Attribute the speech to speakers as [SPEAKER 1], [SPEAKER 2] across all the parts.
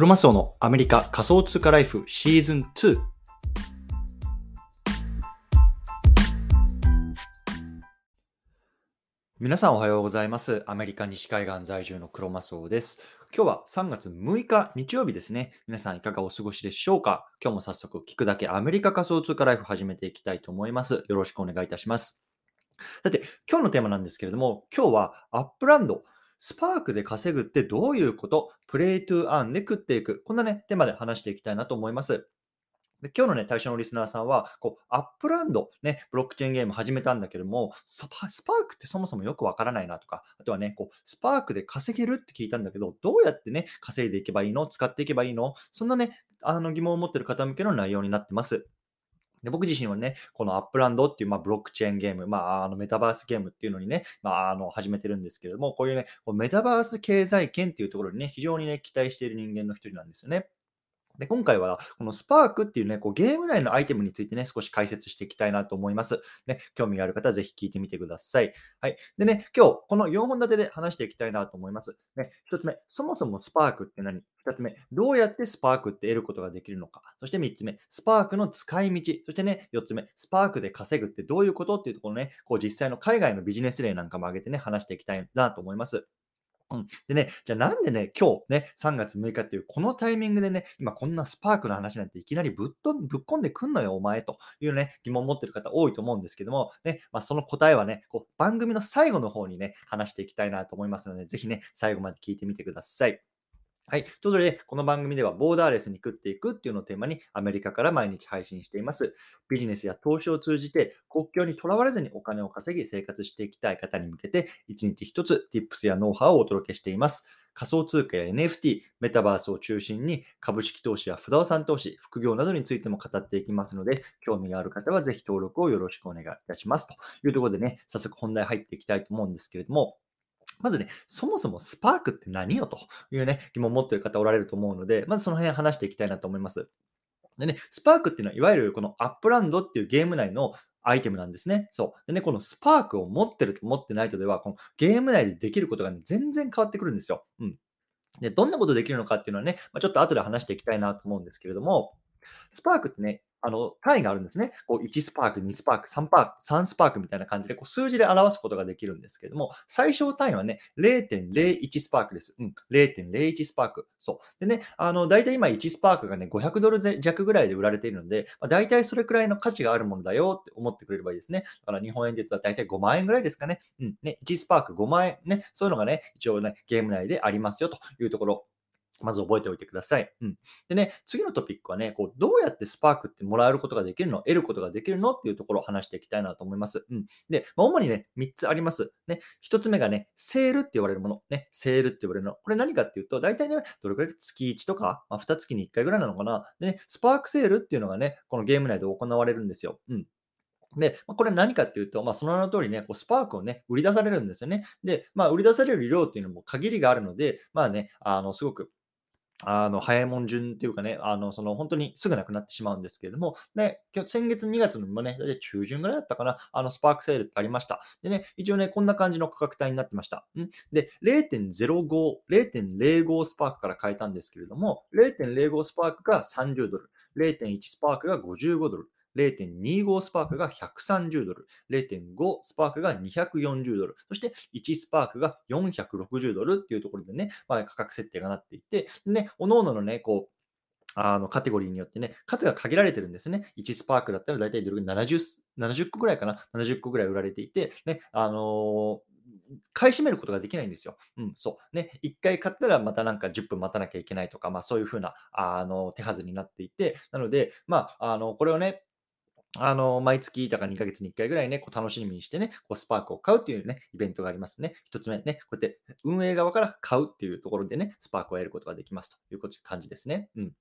[SPEAKER 1] クロマスオのアメリカ仮想通貨ライフシーズン2。皆さんおはようございます。アメリカ西海岸在住のクロマスオです。今日は3月6日日曜日ですね。皆さんいかがお過ごしでしょうか？今日も早速聞くだけアメリカ仮想通貨ライフ始めていきたいと思います。よろしくお願いいたします。さて、今日のテーマなんですけれども、今日は Upland、スパークで稼ぐってどういうこと？ Play to Earn で食っていく。こんなね、テーマで話していきたいなと思います。で今日のね、対象のリスナーさんは、こう、 Upland、ね、ブロックチェーンゲーム始めたんだけども、スパスパークってそもそもよくわからないなとか、あとはね、こう、スパークで稼げるって聞いたんだけど、どうやってね、稼いでいけばいいの？使っていけばいいの？そんなね、あの疑問を持ってる方向けの内容になってます。で僕自身はね、この Upland っていう、まあ、ブロックチェーンゲーム、まあ、あのメタバースゲームっていうのにね、まあ、あの始めてるんですけれども、こういうね、こうメタバース経済圏っていうところにね、非常にね、期待している人間の一人なんですよね。で、今回は、このスパークっていうね、こうゲーム内のアイテムについてね、少し解説していきたいなと思います。ね、興味がある方はぜひ聞いてみてください。はい。でね、今日、この4本立てで話していきたいなと思います。ね、1つ目、そもそもスパークって何 ?2 つ目、どうやってスパークって得ることができるのか？そして3つ目、スパークの使い道。そしてね、4つ目、スパークで稼ぐってどういうこと？っていうところね、こう実際の海外のビジネス例なんかも挙げてね、話していきたいなと思います。うん。でね、じゃあなんでね、今日ね、3月6日っていうこのタイミングでね、今こんなスパークの話なんていきなりぶっとぶっ込んでくんのよ、お前というね、疑問を持ってる方多いと思うんですけども、ね、まあ、その答えはね、こう番組の最後の方にね、話していきたいなと思いますので、ぜひね、最後まで聞いてみてください。はい。ということで、この番組ではボーダーレスに食っていくっていうのをテーマにアメリカから毎日配信しています。ビジネスや投資を通じて国境にとらわれずにお金を稼ぎ生活していきたい方に向けて、一日一つ Tips やノウハウをお届けしています。仮想通貨や NFT、メタバースを中心に株式投資や不動産投資、副業などについても語っていきますので、興味がある方はぜひ登録をよろしくお願いいたします。というところでね、早速本題入っていきたいと思うんですけれども、まずね、そもそもスパークって何よというね、疑問を持ってる方おられると思うので、まずその辺話していきたいなと思います。でね、スパークっていうのは、いわゆるこのアップランドっていうゲーム内のアイテムなんですね。そう。でね、このスパークを持ってると持ってないとでは、このゲーム内でできることがね、全然変わってくるんですよ。うん。で、どんなことできるのかっていうのはね、まあ、ちょっと後で話していきたいなと思うんですけれども、スパークってね、あの、単位があるんですね。こう1スパーク、2スパーク、3パーク、3スパークみたいな感じで、こう数字で表すことができるんですけれども、最小単位はね、0.01スパークです。うん、0.01スパーク。そう。でね、あの、大体今1スパークがね、500ドル弱ぐらいで売られているので、まあ、大体それくらいの価値があるものだよって思ってくれればいいですね。だから日本円で言ったら大体5万円ぐらいですかね。うん、ね、1スパーク5万円。ね、そういうのがね、一応ね、ゲーム内でありますよというところ。まず覚えておいてください。うん。でね、次のトピックはね、こうどうやってスパークってもらえることができるの得ることができるのっていうところを話していきたいなと思います。うん。で、まあ、主にね、3つあります。ね、1つ目がね、セールって言われるもの。ね、セールって言われるの。これ何かっていうと、大体ね、どれくらい月1とか、まあ、2月に1回ぐらいなのかな。でね、スパークセールっていうのがね、このゲーム内で行われるんですよ。うん。で、まあ、これ何かっていうと、まあ、その名の通りね、こうスパークをね、売り出されるんですよね。で、まあ、売り出される量っていうのも限りがあるので、まあね、あの、すごくあの、早いもん順っていうかね、あの、その、本当にすぐなくなってしまうんですけれども、ね、今日先月2月のもね、だいたい中旬ぐらいだったかな、あの、スパークセールってありました。でね、一応ね、こんな感じの価格帯になってました。んで、0.05、0.05スパークから変えたんですけれども、0.05スパークが30ドル、0.1スパークが55ドル、0.25スパークが130ドル、0.5スパークが240ドル、そして1スパークが460ドルっていうところでね、まあ、価格設定がなっていて、ね、各々のね、こう、あのカテゴリーによってね、数が限られてるんですね。1スパークだったら大体どれぐらい 70, 70個ぐらいかな ?70 個ぐらい売られていて、ね、あのー買い占めることができないんですよ。うん、そう。ね、1回買ったらまたなんか10分待たなきゃいけないとか、まあそういうふうな、あの、手はずになっていて、なので、まあ、あの、これをね、あの、毎月だから2ヶ月に1回ぐらいね、こう楽しみにしてね、こうスパークを買うっていうね、イベントがありますね。一つ目ね、こうやって運営側から買うっていうところでね、スパークを得ることができますという感じですね。うん。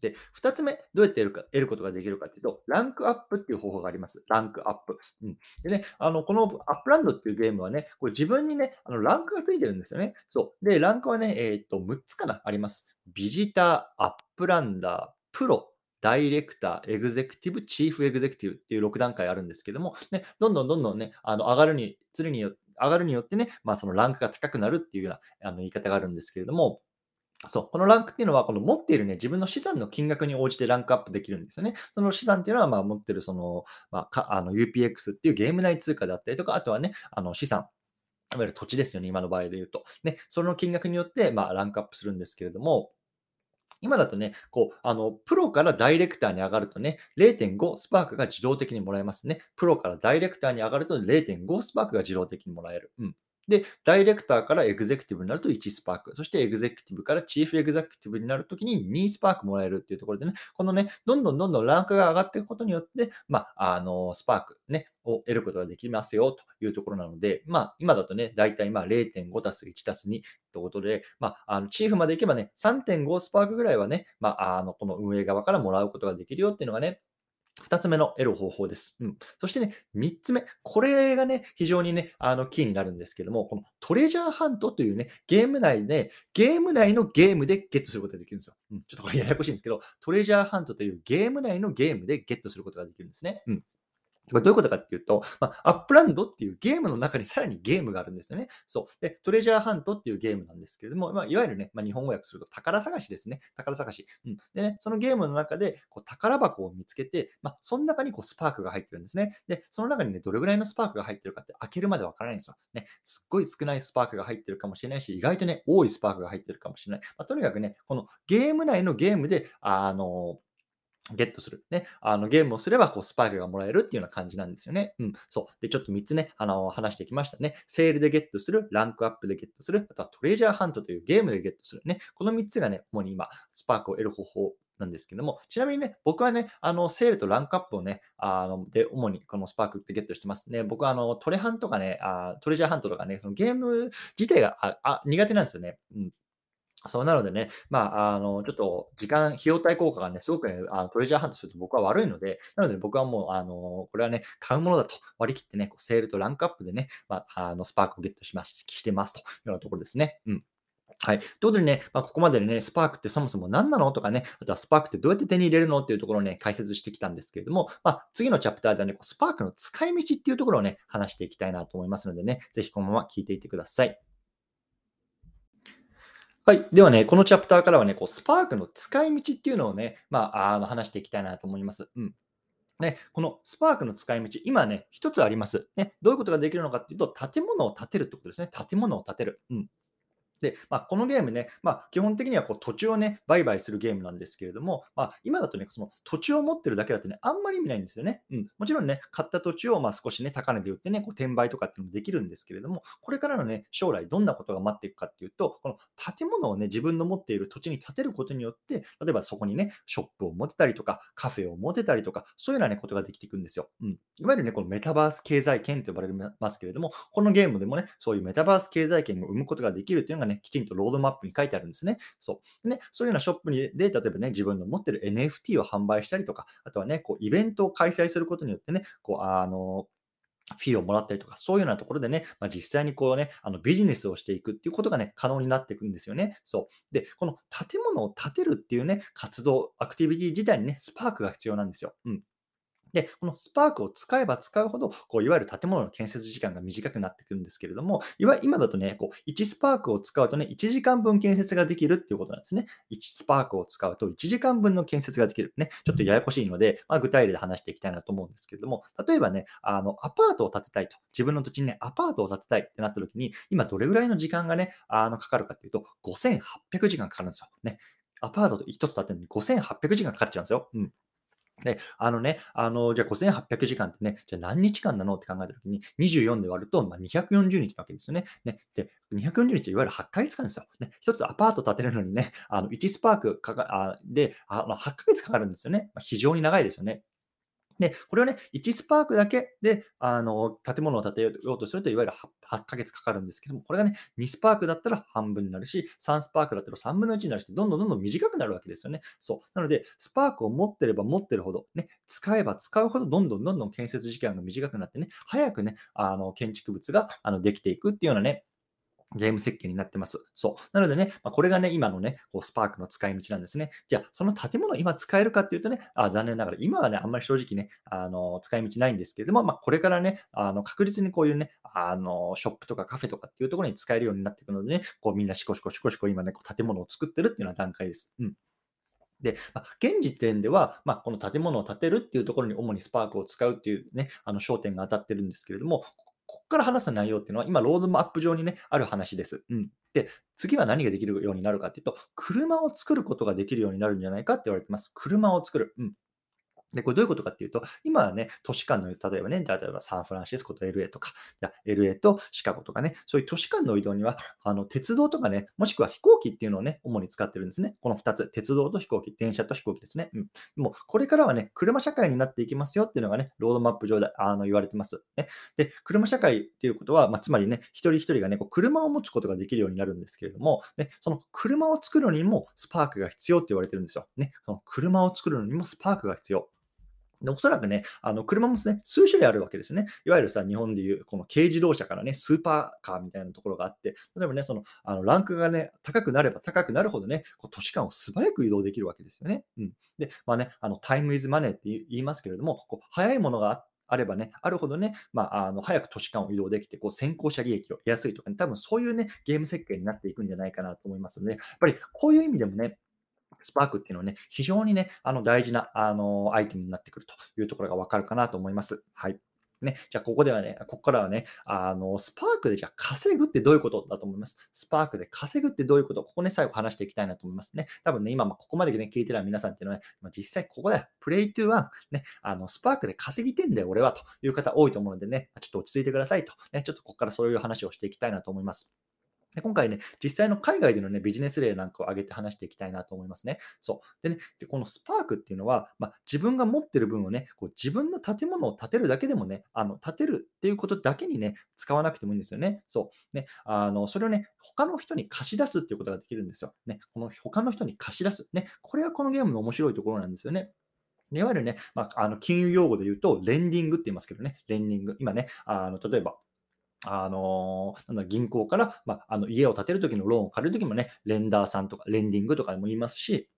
[SPEAKER 1] で、二つ目、どうやって得るか得ることができるかっていうと、ランクアップっていう方法があります。ランクアップ。うん。でね、あの、このアップランドっていうゲームはね、これ自分にね、あの、ランクがついてるんですよね。そう。で、ランクはね、えーっと、6つかなあります。ビジター、アップランダー、プロ、ダイレクター、エグゼクティブ、チーフエグゼクティブっていう6段階あるんですけども、ね、どんどんどんどんね、あの上がるに、つるによ上がるによってね、まあ、そのランクが高くなるっていうようなあの言い方があるんですけれども、そう、このランクっていうのは、この持っているね、自分の資産の金額に応じてランクアップできるんですよね。その資産っていうのは、まあ、持ってるその、まあ、あの UPX っていうゲーム内通貨であったりとか、あとはね、あの資産、いわゆる土地ですよね、今の場合で言うと。ね、その金額によって、まあ、ランクアップするんですけれども、今だとね、こう、あの、プロからダイレクターに上がるとね、0.5スパークが自動的にもらえますね。プロからダイレクターに上がると0.5スパークが自動的にもらえる。うん。で、ダイレクターからエグゼクティブになると1スパーク、そしてエグゼクティブからチーフエグゼクティブになるときに2スパークもらえるっていうところでね、このね、どんどんどんどんランクが上がっていくことによって、まあ、あの、スパークね、を得ることができますよというところなので、まあ、今だとね、だいたいまあ0.5たす1たす2ということで、まあ、あのチーフまで行けばね、3.5スパークぐらいはね、まあ、あの、この運営側からもらうことができるよっていうのがね、二つ目の得る方法です。うん。そしてね、三つ目。これがね、非常にね、あの、キーになるんですけども、このトレジャーハントというね、ゲーム内で、ゲーム内のゲームでゲットすることができるんですよ。うん。ちょっとこれややこしいんですけど、トレジャーハントというゲーム内のゲームでゲットすることができるんですね。うん。これどういうことかっていうと、まあ、アップランドっていうゲームの中にさらにゲームがあるんですよね。そう。で、トレジャーハントっていうゲームなんですけれども、まあ、いわゆるね、まあ、日本語訳すると宝探しですね。宝探し。うん。でね、そのゲームの中でこう宝箱を見つけて、まあ、その中にこうスパークが入ってるんですね。で、その中にね、どれぐらいのスパークが入ってるかって開けるまでわからないんですよ。ね、すっごい少ないスパークが入ってるかもしれないし、意外とね、多いスパークが入ってるかもしれない。まあ、とにかくね、このゲーム内のゲームで、あの、ゲットする。ね。あの、ゲームをすれば、こう、スパークがもらえるっていうような感じなんですよね。うん。そう。で、ちょっと3つね、あの、話してきましたね。セールでゲットする、ランクアップでゲットする、あとはトレジャーハントというゲームでゲットする。ね。この3つがね、主に今、スパークを得る方法なんですけども、ちなみにね、僕はね、あの、セールとランクアップをね、あの、で、主にこのスパークってゲットしてますね。僕はあの、トレハンとかね、あトレジャーハントとかね、そのゲーム自体がああ苦手なんですよね。うん。そうなのでね、まあ、あの、ちょっと時間、費用対効果がね、すごくね、あのトレジャーハントすると僕は悪いので、なので僕はもう、あの、これはね、買うものだと割り切ってね、こうセールとランクアップでね、まあ、あの、スパークをゲットします、してますというようなところですね。うん。はい。ということでね、まあ、ここまででね、スパークってそもそも何なのとかね、あとはスパークってどうやって手に入れるのっていうところをね、解説してきたんですけれども、まあ、次のチャプターではね、スパークの使い道っていうところをね、話していきたいなと思いますのでね、ぜひこのまま聞いていてください。はい。ではね、このチャプターからはね、こうスパークの使い道っていうのをね、まあ、あの話していきたいなと思います。うん。ね、このスパークの使い道、今ね、一つあります。ね、どういうことができるのかっていうと、建物を建てるってことですね。建物を建てる。うん。で、まあ、このゲームね、まあ、基本的にはこう土地をね、売買するゲームなんですけれども、まあ、今だとね、その土地を持ってるだけだとね、あんまり意味ないんですよね。うん。もちろんね、買った土地をまあ少しね、高値で売ってね、こう転売とかっていうのもできるんですけれども、これからのね、将来どんなことが待っていくかっていうと、この建物をね、自分の持っている土地に建てることによって、例えばそこにね、ショップを持てたりとか、カフェを持てたりとか、そういうようなね、ことができていくんですよ。うん。いわゆるね、このメタバース経済圏と呼ばれますけれども、このゲームでもね、そういうメタバース経済圏を生むことができるというのがね、きちんとロードマップに書いてあるんですね。そう。ね、そういうようなショップにで、例えばね、自分の持ってる NFT を販売したりとか、あとはね、こうイベントを開催することによってね、こう、あの、フィーをもらったりとか、そういうようなところでね、まあ、実際にこうね、あのビジネスをしていくっていうことがね、可能になっていくんですよね。そう。で、この建物を建てるっていうね、活動、アクティビティ自体にね、スパークが必要なんですよ。うん。で、このスパークを使えば使うほど、こういわゆる建物の建設時間が短くなってくるんですけれども、いわ今だとね、こう1スパークを使うとね、1時間分建設ができるっていうことなんですね。1スパークを使うと1時間分の建設ができる。ね、ちょっとややこしいので、まあ、具体例で話していきたいなと思うんですけれども、例えばね、あのアパートを建てたいと、自分の土地にね、アパートを建てたいってなった時に、今どれぐらいの時間がね、あのかかるかっていうと、5800時間かかるんですよ。ね。アパートと1つ建てるのに5800時間かかっちゃうんですよ。うん。で、あのね、あの、じゃあ5800時間ってね、じゃあ何日間なのって考えたときに、24で割ると、まあ、240日なわけですよね。ねで、240日いわゆる8ヶ月間ですよ。ね、一つアパート建てるのにね、あの1スパークかかあであの8ヶ月かかるんですよね。まあ、非常に長いですよね。で、これをね、1スパークだけで、あの、建物を建てようとすると、いわゆる 8, 8ヶ月かかるんですけども、これがね、2スパークだったら半分になるし、3スパークだったら3分の1になるし、どんどんどんどん短くなるわけですよね。そう。なので、スパークを持ってれば持ってるほど、ね、使えば使うほど、どんどんどんどん建設時間が短くなってね、早くね、あの、建築物があのできていくっていうようなね、ゲーム設計になってます。そう。なのでね、まあ、これがね、今のね、こうスパークの使い道なんですね。じゃあ、その建物今使えるかっていうとね、あ残念ながら、今はね、あんまり正直ね、あの使い道ないんですけれども、まあ、これからね、あの確実にこういうね、あのショップとかカフェとかっていうところに使えるようになっていくのでね、こうみんなシコシコシコシコ今ね、こう建物を作ってるっていうような段階です。うん。で、まあ、現時点では、まあ、この建物を建てるっていうところに主にスパークを使うっていうね、あの焦点が当たってるんですけれども、から話す内容っていうのは、今、ロードマップ上にね、ある話です。うん。で、次は何ができるようになるかっていうと、車を作ることができるようになるんじゃないかって言われてます。車を作る。うん。で、これどういうことかっていうと、今はね、都市間の、例えばね、例えばサンフランシスコと LA とか、LA とシカゴとかね、そういう都市間の移動には、あの鉄道とかね、もしくは飛行機っていうのをね、主に使ってるんですね。この2つ、鉄道と飛行機、電車と飛行機ですね。うん。もう、これからはね、車社会になっていきますよっていうのがね、ロードマップ上であの言われてます。ね、で、車社会っていうことは、まあ、つまりね、一人一人がね、こう車を持つことができるようになるんですけれども、ね、その車を作るのにもスパークが必要って言われてるんですよ。ね、その車を作るのにもスパークが必要。でおそらくね、あの車もですね、数種類あるわけですよね。いわゆるさ、日本でいうこの軽自動車からね、スーパーカーみたいなところがあって、例えばね、そのあのランクがね、高くなれば高くなるほどね、こう都市間を素早く移動できるわけですよね。うん。で、まあね、あのタイムイズマネーって言いますけれども、こう早いものがあればね、あるほどね、まあ、あの早く都市間を移動できて、こう先行者利益を得やすいとかね、多分そういうね、ゲーム設計になっていくんじゃないかなと思いますので、やっぱりこういう意味でもね、スパークっていうのはね、非常にね、あの大事なあのアイテムになってくるというところがわかるかなと思います。はい。ね、じゃあ、ここではね、ここからはね、あの、スパークでじゃあ稼ぐってどういうことだと思います？スパークで稼ぐってどういうこと？ここね、最後話していきたいなと思いますね。多分ね、今、ここまでね、聞いてる皆さんっていうのは、ね、実際ここだよ。プレイトゥーワン。ね、あの、スパークで稼ぎてんだよ、俺は。という方多いと思うのでね、ちょっと落ち着いてくださいと。ね、ちょっとここからそういう話をしていきたいなと思います。で今回ね、実際の海外でのね、ビジネス例なんかを挙げて話していきたいなと思いますね。そう。でね、でこのスパークっていうのは、まあ、自分が持ってる分をね、こう自分の建物を建てるだけでもね、あの建てるっていうことだけにね、使わなくてもいいんですよね。そう。ね、あのそれをね、他の人に貸し出すっていうことができるんですよ。ね、この他の人に貸し出す。ね、これはこのゲームの面白いところなんですよね。いわゆるね、まあ、あの金融用語で言うと、レンディングって言いますけどね、レンディング。今ね、あの例えば、あのなんだ銀行から、まあ、あの家を建てるときのローンを借りるときもね、レンダーさんとか、レンディングとかも言いますし、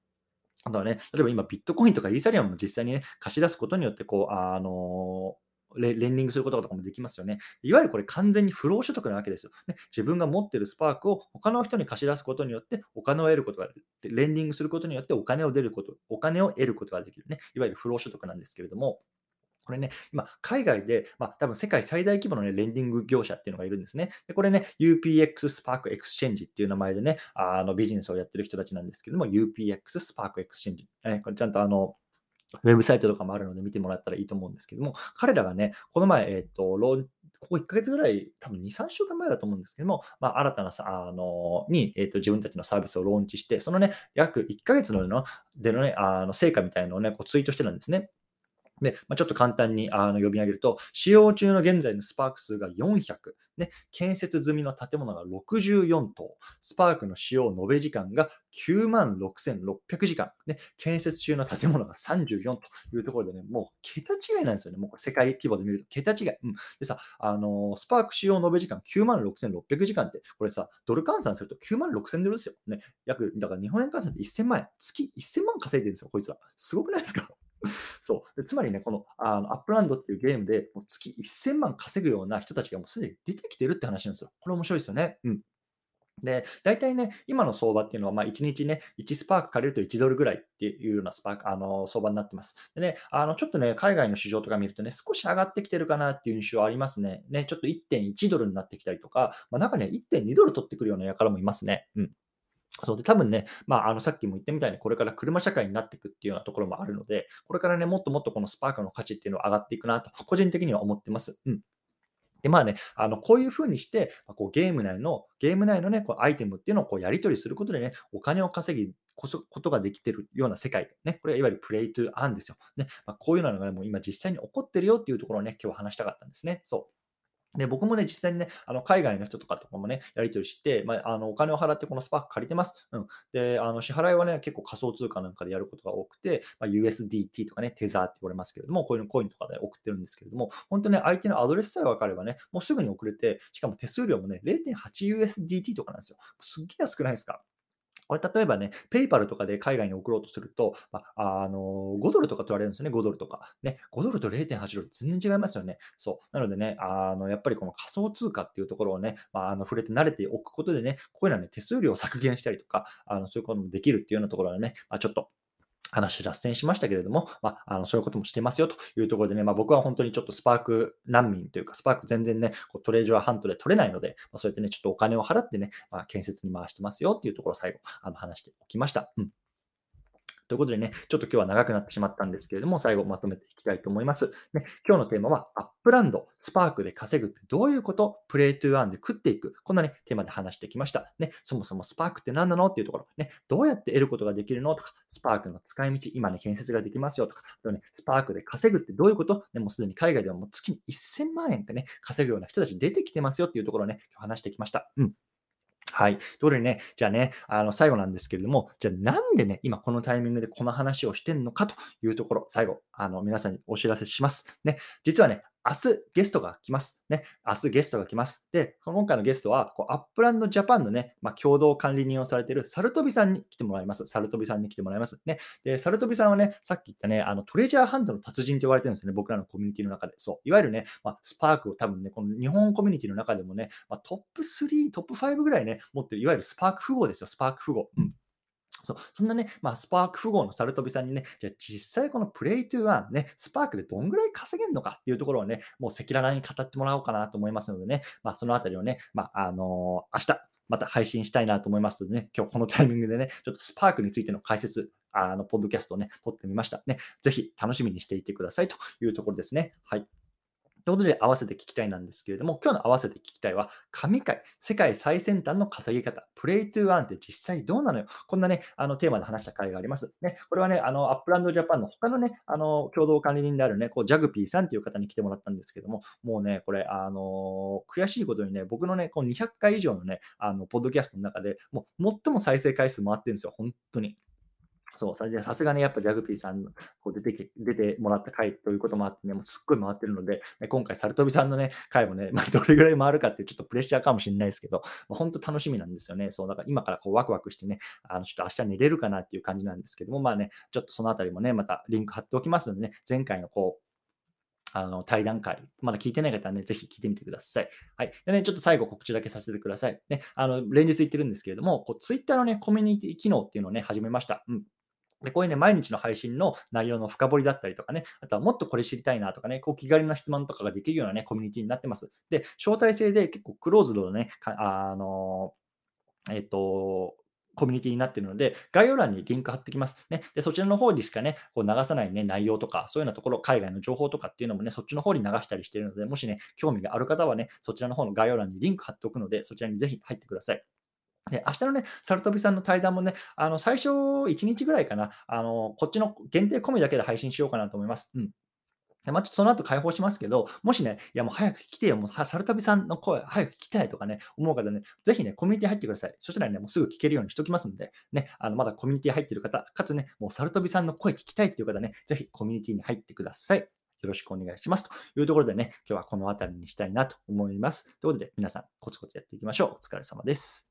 [SPEAKER 1] あとはね、例えば今、ビットコインとかイーサリアムも実際にね、貸し出すことによって、こう、あのレンディングすることとかもできますよね。いわゆるこれ完全に不労所得なわけですよ。ね、自分が持っているスパークを他の人に貸し出すことによってお金を得ることがでレンディングすることによってお金を出ること、お金を得ることができるね。いわゆる不労所得なんですけれども、これね、今、海外で、まあ、多分世界最大規模の、ね、レンディング業者っていうのがいるんですね。でこれね、UPX Spark Exchange っていう名前でね、あのビジネスをやってる人たちなんですけども、UPX Spark Exchange。えこれちゃんとあの、ウェブサイトとかもあるので見てもらったらいいと思うんですけども、彼らがね、この前、えっ、ー、と、ローンここ1ヶ月ぐらい、多分2、3週間前だと思うんですけども、まあ、新たなさ、あの、に、えっ、ー、と、自分たちのサービスをローンチして、そのね、約1ヶ月のでのね、あの、成果みたいなのをね、こうツイートしてたんですね。で、まあ、ちょっと簡単にあの読み上げると、使用中の現在のスパーク数が400、ね、建設済みの建物が64棟、スパークの使用延べ時間が9万6600時間、ね、建設中の建物が34というところでね、もう桁違いなんですよね。もう世界規模で見ると桁違い。うん、でさ、あのー、スパーク使用延べ時間9万6600時間って、これさ、ドル換算すると9万6000ドルですよ。ね、約、だから日本円換算で1000万円、月1000万稼いでるんですよ、こいつら。すごくないですか？そうでつまりね、このアップランドっていうゲームで月1000万稼ぐような人たちがもうすでに出てきてるって話なんですよ。これ面白いですよね。うん。で、大体ね、今の相場っていうのは、まあ、1日ね、1スパーク借りると1ドルぐらいっていうようなスパーク、あの、相場になってます。でね、あの、ちょっとね、海外の市場とか見るとね、少し上がってきてるかなっていう印象ありますね。ね、ちょっと1.1ドルになってきたりとか、まあ、中には1.2ドル取ってくるような輩もいますね。うん。そうで、多分ね、まあ、あの、さっきも言ったみたいに、これから車社会になっていくっていうようなところもあるので、これからね、もっともっとこのスパークの価値っていうのは上がっていくなと、個人的には思ってます。うん。で、まあね、あの、こういうふうにして、こうゲーム内の、ゲーム内のね、こうアイテムっていうのをこうやり取りすることでね、お金を稼ぎ、こそことができてるような世界、ね、これはいわゆるプレイトゥーアンですよ。ねまあ、こういうのが、ね、もう今実際に起こってるよっていうところをね、今日話したかったんですね。そう。で、僕もね、実際にね、あの、海外の人とかとかもね、やり取りして、まあ、あの、お金を払ってこのスパーク借りてます。うん。で、あの、支払いはね、結構仮想通貨なんかでやることが多くて、まあ、USDT とかね、テザーって言われますけれども、こういうのコインとかで送ってるんですけれども、本当ね、相手のアドレスさえ分かればね、もうすぐに送れて、しかも手数料もね、0.8USDT とかなんですよ。すっげえ安くないですか？これ例えばね、ペイパルとかで海外に送ろうとすると、まあ、あの5ドルとか取られるんですよね、5ドルとか。ね、5ドルと0.8ドル全然違いますよね。そう。なのでね、あのやっぱりこの仮想通貨っていうところをね、まあ、あの触れて慣れておくことでね、こういうのはね、手数料を削減したりとか、あのそういうこともできるっていうようなところはね、まあ、ちょっと話脱線しましたけれども、まあ、あのそういうこともしてますよというところでね、まあ、僕は本当にちょっとスパーク難民というか、スパーク全然ね、こうトレジャーハントで取れないので、まあ、そうやってね、ちょっとお金を払ってね、まあ、建設に回してますよっていうところを最後、あの話しておきました。うんということでね、ちょっと今日は長くなってしまったんですけれども、最後まとめていきたいと思います。ね、今日のテーマは、アップランド、スパークで稼ぐってどういうこと Play to Earn で食っていく。こんなね、テーマで話してきました。ね、そもそもスパークって何なのっていうところ、ね、どうやって得ることができるのとか、スパークの使い道、今ね、建設ができますよとか、あとね、スパークで稼ぐってどういうことね、もうすでに海外ではもう月に1000万円ってね、稼ぐような人たち出てきてますよっていうところをね、今日話してきました。うん。はい。ということでね、じゃあね、あの、最後なんですけれども、じゃあなんでね、今このタイミングでこの話をしてんのかというところ、最後、あの、皆さんにお知らせします。ね、実はね、明日ゲストが来ます。ね。明日ゲストが来ます。で、今回のゲストは、こうアップランドジャパンのね、まあ、共同管理人をされているサルトビさんに来てもらいます。サルトビさんに来てもらいます。ね。で、サルトビさんはね、さっき言ったね、あのトレジャーハントの達人と言われてるんですよね。僕らのコミュニティの中で。そう。いわゆるね、まあ、スパークを多分ね、この日本コミュニティの中でもね、まあ、トップ3、トップ5ぐらいね、持ってる、いわゆるスパーク富豪ですよ。スパーク富豪。うん。そう、そんなね、まあ、スパーク富豪のサルトビさんにね、じゃあ実際この Play to Earn ね、スパークでどんぐらい稼げるのかっていうところをね、もう赤裸々に語ってもらおうかなと思いますのでね、まあ、そのあたりをね、まあ、あのー、明日、また配信したいなと思いますのでね、今日このタイミングでね、ちょっとスパークについての解説、あの、ポッドキャストをね、撮ってみました。ね、ぜひ楽しみにしていてくださいというところですね。はい。ということで、合わせて聞きたいなんですけれども、今日の合わせて聞きたいは、神回、世界最先端の稼ぎ方、 Play to Earn って実際どうなのよ。こんなね、あのテーマで話した回があります。ね、これはね、あのアップランドジャパンの他のね、あの共同管理人であるね、こうジャグピーさんという方に来てもらったんですけども、もうね、これ、あの悔しいことにね、僕のね、こう200回以上のね、あのポッドキャストの中で、もう最も再生回数回ってるんですよ、本当に。そう、それでさすがにやっぱジャグピーさんこう出て出てもらった回ということもあってね、もうすっごい回ってるので、今回、サルトビさんのね、回もね、まあ、どれぐらい回るかっていうちょっとプレッシャーかもしれないですけど、まあ、本当楽しみなんですよね。そう、だから今からこうワクワクしてね、あのちょっと明日寝れるかなっていう感じなんですけども、まあね、ちょっとそのあたりもね、またリンク貼っておきますのでね、前回のこう、あの対談会、まだ聞いてない方はね、ぜひ聞いてみてください。はい。でね、ちょっと最後告知だけさせてください。ね、あの、連日言ってるんですけれども、こう、ツイッターのね、コミュニティ機能っていうのをね、始めました。うん。で、こういうね、毎日の配信の内容の深掘りだったりとかね、あとはもっとこれ知りたいなとかね、こう気軽な質問とかができるようなね、コミュニティになってます。で、招待制で結構クローズドのね、あの、えっ、と、コミュニティになっているので、概要欄にリンク貼ってきます。ね、でそちらの方にしかね、こう流さない、ね、内容とか、そういうようなところ、海外の情報とかっていうのもね、そっちの方に流したりしているので、もしね、興味がある方はね、そちらの方の概要欄にリンク貼っておくので、そちらにぜひ入ってください。で、明日のね、サルトビさんの対談もね、あの、最初1日ぐらいかな、あの、こっちの限定込みだけで配信しようかなと思います。うん。まあ、ちょっとその後解放しますけど、もしね、いやもう早く来てよ、もうサルタビさんの声早く聞きたいとかね、思う方ね、ぜひね、コミュニティ入ってください。そしたらね、もうすぐ聞けるようにしときますんで、ね、あのまだコミュニティ入ってる方、かつね、もうサルタビさんの声聞きたいっていう方ね、ぜひコミュニティに入ってください。よろしくお願いします。というところでね、今日はこの辺りにしたいなと思います。ということで、皆さん、コツコツやっていきましょう。お疲れ様です。